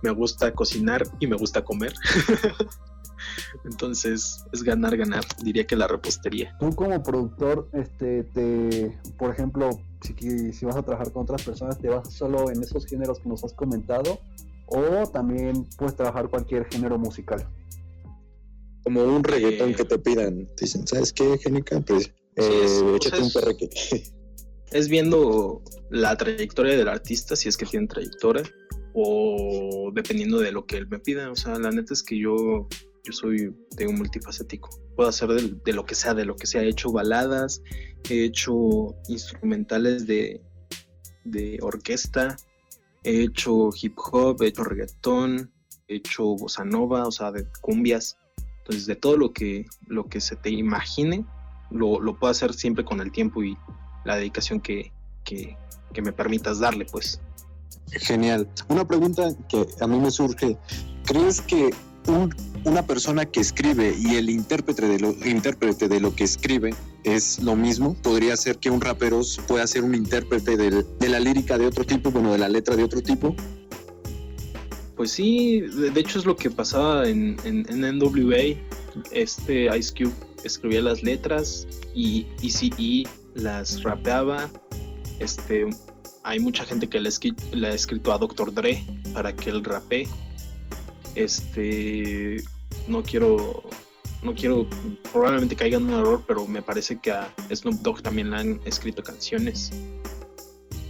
me gusta cocinar y me gusta comer. Entonces, es ganar, ganar. Diría que la repostería. Tú como productor, este, te, por ejemplo, si, si vas a trabajar con otras personas, ¿te vas solo en esos géneros que nos has comentado? ¿O también puedes trabajar cualquier género musical? Como un reggaetón Eh, que te pidan. Te dicen, ¿sabes qué, Génica? Pues eh, es- échate un perreque. Es viendo la trayectoria del artista, si es que tiene trayectoria, o dependiendo de lo que él me pida. O sea, la neta es que yo, yo soy de un multifacético. Puedo hacer de, de lo que sea, de lo que sea. He hecho baladas, he hecho instrumentales de, de orquesta, he hecho hip hop, he hecho reggaetón, he hecho bossa nova, o sea, de cumbias. Entonces, de todo lo que, lo que se te imagine, lo, lo puedo hacer siempre con el tiempo y la dedicación que, que, que me permitas darle, pues. Genial. Una pregunta que a mí me surge. ¿Crees que un- una persona que escribe y el intérprete de, lo, intérprete de lo que escribe es lo mismo? ¿Podría ser que un rapero pueda ser un intérprete del- de la lírica de otro tipo, bueno, de la letra de otro tipo? Pues sí, de, de hecho es lo que pasaba en, en, en NWA. Este Ice Cube escribía las letras y ECE las rapeaba. Este, hay mucha gente que le, le ha escrito a Dr. Dre para que él rapee. Este, no quiero, no quiero, probablemente caiga en un error, pero me parece que a Snoop Dogg también le han escrito canciones.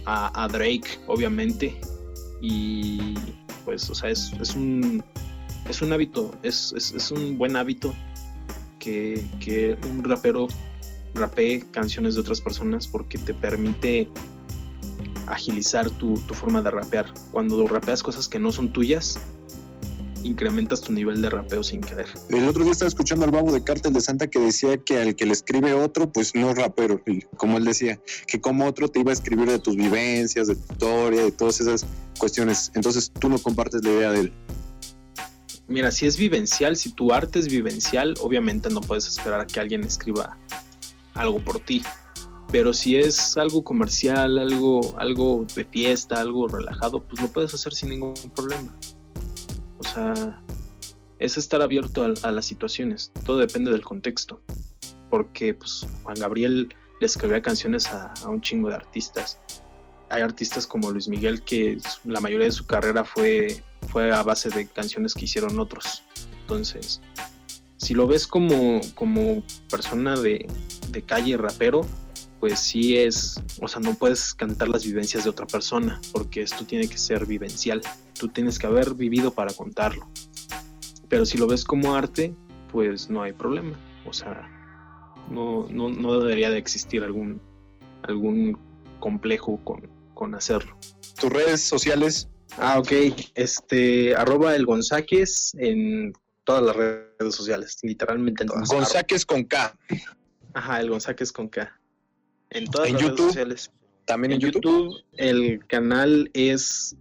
A, a Drake, obviamente. Y pues, o sea, es, es un es un hábito, es, es, es un buen hábito que, que un rapero rapee canciones de otras personas porque te permite agilizar tu, tu forma de rapear. Cuando rapeas cosas que no son tuyas, incrementas tu nivel de rapeo sin querer. El otro día estaba escuchando al babo de Cártel de Santa que decía que al que le escribe otro, pues no es rapero. Como él decía, que como otro te iba a escribir de tus vivencias, de tu historia, de todas esas cuestiones. Entonces tú no compartes la idea de él. Mira, si es vivencial, si tu arte es vivencial, obviamente no puedes esperar a que alguien escriba algo por ti. Pero si es algo comercial, algo, algo de fiesta, algo relajado, pues lo puedes hacer sin ningún problema. O sea, es estar abierto a, las situaciones. Todo depende del contexto. Porque pues, Juan Gabriel le escribía canciones a, un chingo de artistas. Hay artistas como Luis Miguel que la mayoría de su carrera fue, fue a base de canciones que hicieron otros. Entonces, si lo ves como, como persona de, de calle rapero, pues sí es, o sea, no puedes cantar las vivencias de otra persona, porque esto tiene que ser vivencial. Tú tienes que haber vivido para contarlo. Pero si lo ves como arte, pues no hay problema. O sea, no, no, no debería de existir algún, algún complejo con, con hacerlo. Tus redes sociales, Ah, ok. Este, arroba el Gonzáquez en todas las redes sociales, literalmente en todas. Gonzáquez con K. Ajá, el Gonzáquez con K. En todas ¿En las YouTube? redes sociales. También en, En YouTube, el canal es,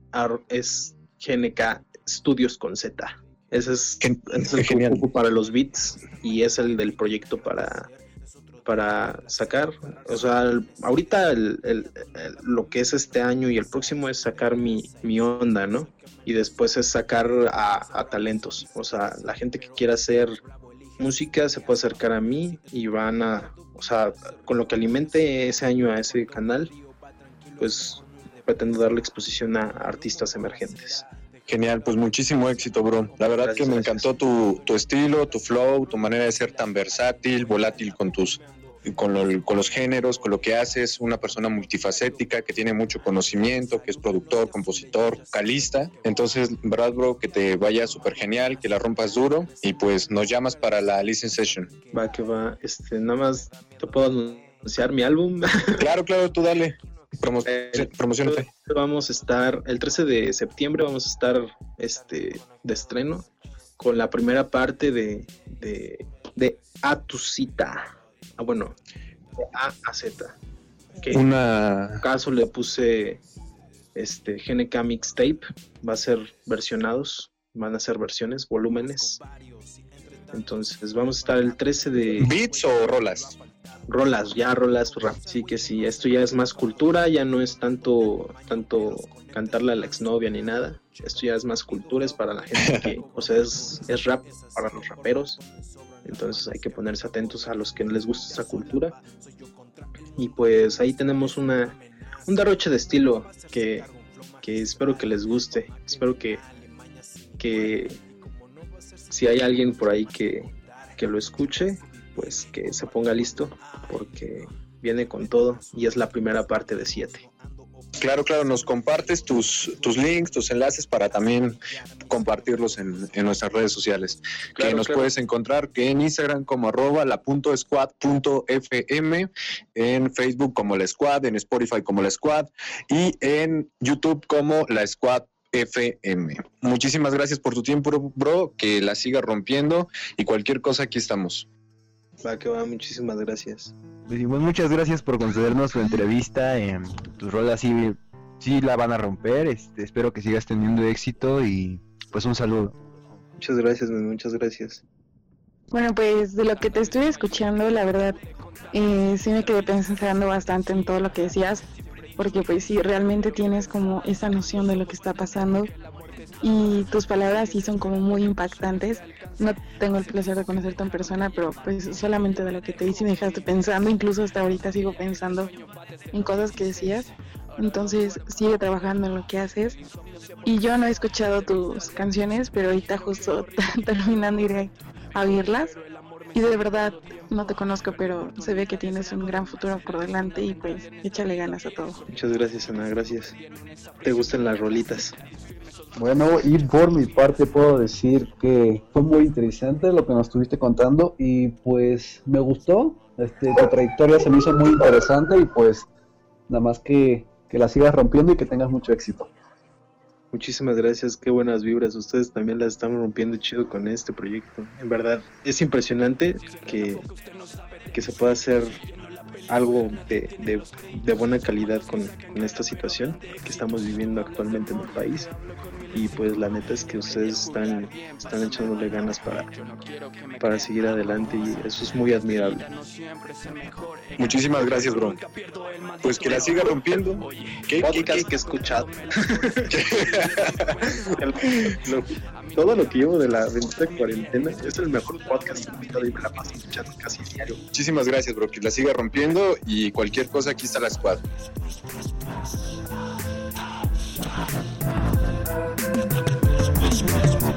es GNK Studios con Z. Ese es, el genial. para los beats y es el del proyecto para, para sacar. O sea, el- ahorita el- el- el- lo que es este año y el próximo es sacar mi, mi onda, ¿no? Y después es sacar a, a talentos. O sea, la gente que quiera hacer música se puede acercar a mí y van a, o sea, con lo que alimente ese año a ese canal, pues pretendo darle exposición a artistas emergentes. Genial, pues muchísimo éxito, bro. La verdad Gracias, que me gracias. encantó tu, tu estilo, tu flow, tu manera de ser tan versátil, volátil con tus con, lo- con los géneros, con lo que haces, una persona multifacética que tiene mucho conocimiento, que es productor, compositor, vocalista. Entonces, verdad, bro, que te vaya súper genial, que la rompas duro y pues nos llamas para la listen session. Va que va, este, nada más te puedo anunciar mi álbum. Claro, claro, tú dale. Promo Eh, promocionate. Vamos a estar, el 13 de septiembre vamos a estar este, de estreno con la primera parte de, de, de A tu cita. Ah, bueno, de A a Z. Que en Una caso le puse este GNK Mixtape. Va a ser versionados, van a ser versiones, volúmenes. Entonces vamos a estar el 13 de beats o rolas. Rolas, ya rolas rap. Sí que sí, esto ya es más cultura, ya no es tanto, tanto cantarle a la exnovia ni nada. Esto ya es más cultura, es para la gente que, o sea, es, es rap para los raperos. Entonces hay que ponerse atentos a los que les gusta esa cultura. Y pues ahí tenemos una un derroche de estilo que, que espero que les guste. Espero que, que si hay alguien por ahí que, que lo escuche, pues que se ponga listo porque viene con todo y es la primera parte de siete. Claro, claro, nos compartes tus, tus links, tus enlaces para también compartirlos en, en nuestras redes sociales. que nos claro. puedes encontrar que en Instagram como arroba la punto squad punto fm, en Facebook como la squad, en Spotify como la squad y en YouTube como la squad FM. Muchísimas gracias por tu tiempo, bro, que la siga rompiendo y cualquier cosa aquí estamos. Va que va, muchísimas gracias. Pues, igual muchas gracias por concedernos su entrevista. em, tus rolas sí, sí la van a romper. Este, espero que sigas teniendo éxito y pues un saludo. Muchas gracias, muchas gracias. Bueno, pues de lo que te estuve escuchando, la verdad, eh, sí me quedé pensando bastante en todo lo que decías, porque pues sí, realmente tienes como esa noción de lo que está pasando y tus palabras sí son como muy impactantes. No tengo el placer de conocerte en persona, pero pues solamente de lo que te hice me dejaste pensando, incluso hasta ahorita sigo pensando en cosas que decías. Entonces sigue trabajando en lo que haces. Y yo no he escuchado tus canciones, pero ahorita justo terminando iré a oírlas. Y de verdad no te conozco, pero se ve que tienes un gran futuro por delante y pues échale ganas a todo. Muchas gracias, Ana, gracias. ¿Te gustan las rolitas? Bueno, y por mi parte puedo decir que fue muy interesante lo que nos estuviste contando y pues me gustó. Este, tu trayectoria se me hizo muy interesante y pues nada más que que la sigas rompiendo y que tengas mucho éxito. Muchísimas gracias, qué buenas vibras. Ustedes también la están rompiendo chido con este proyecto. En verdad, es impresionante que, que se pueda hacer algo de, de, de buena calidad con, con, esta situación que estamos viviendo actualmente en el país. Y pues la neta es que ustedes están, están echándole ganas para, para seguir adelante y eso es muy admirable. Muchísimas gracias, bro. Pues que la siga rompiendo. ¿Qué podcast que he escuchado? lo, todo lo que llevo de la bendita cuarentena es el mejor podcast que he escuchado y me la paso escuchando casi diario. Muchísimas gracias, bro. Que la siga rompiendo y cualquier cosa aquí está la squad. Jasper.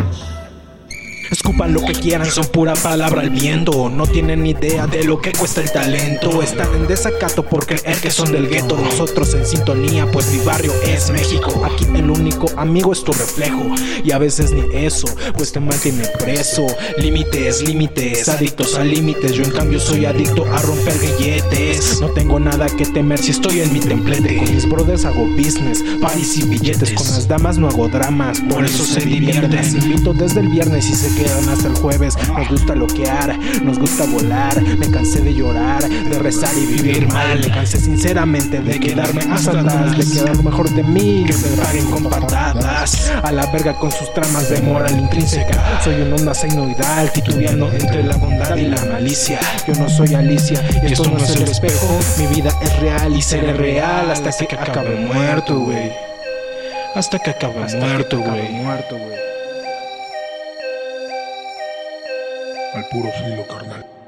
Escupan lo que quieran, son pura palabra al viento. No tienen idea de lo que cuesta el talento. Están en desacato por creer que son del gueto. Nosotros en sintonía, pues mi barrio es México. Aquí el único amigo es tu reflejo. Y a veces ni eso, pues te mantiene preso. Límites, límites, adictos a límites. Yo en cambio soy adicto a romper billetes. No tengo nada que temer si estoy en mi templete. Con mis brothers hago business, paris y billetes. Con las damas no hago dramas, por eso se divierten. Las invito desde el viernes y se quedan hasta el jueves. Nos gusta loquear, nos gusta volar. Me cansé de llorar, de rezar y vivir mal. Me cansé sinceramente de quedarme hasta atrás, de quedar lo mejor de mí, que me paguen con patadas. A la verga con sus tramas de moral intrínseca. Soy un onda senoidal, titubeando entre la bondad y la malicia. Yo no soy Alicia y esto no es el espejo. Mi vida es real y seré real hasta que acabe muerto, güey. Hasta que acabe. Muerto, güey. Al puro filo, carnal.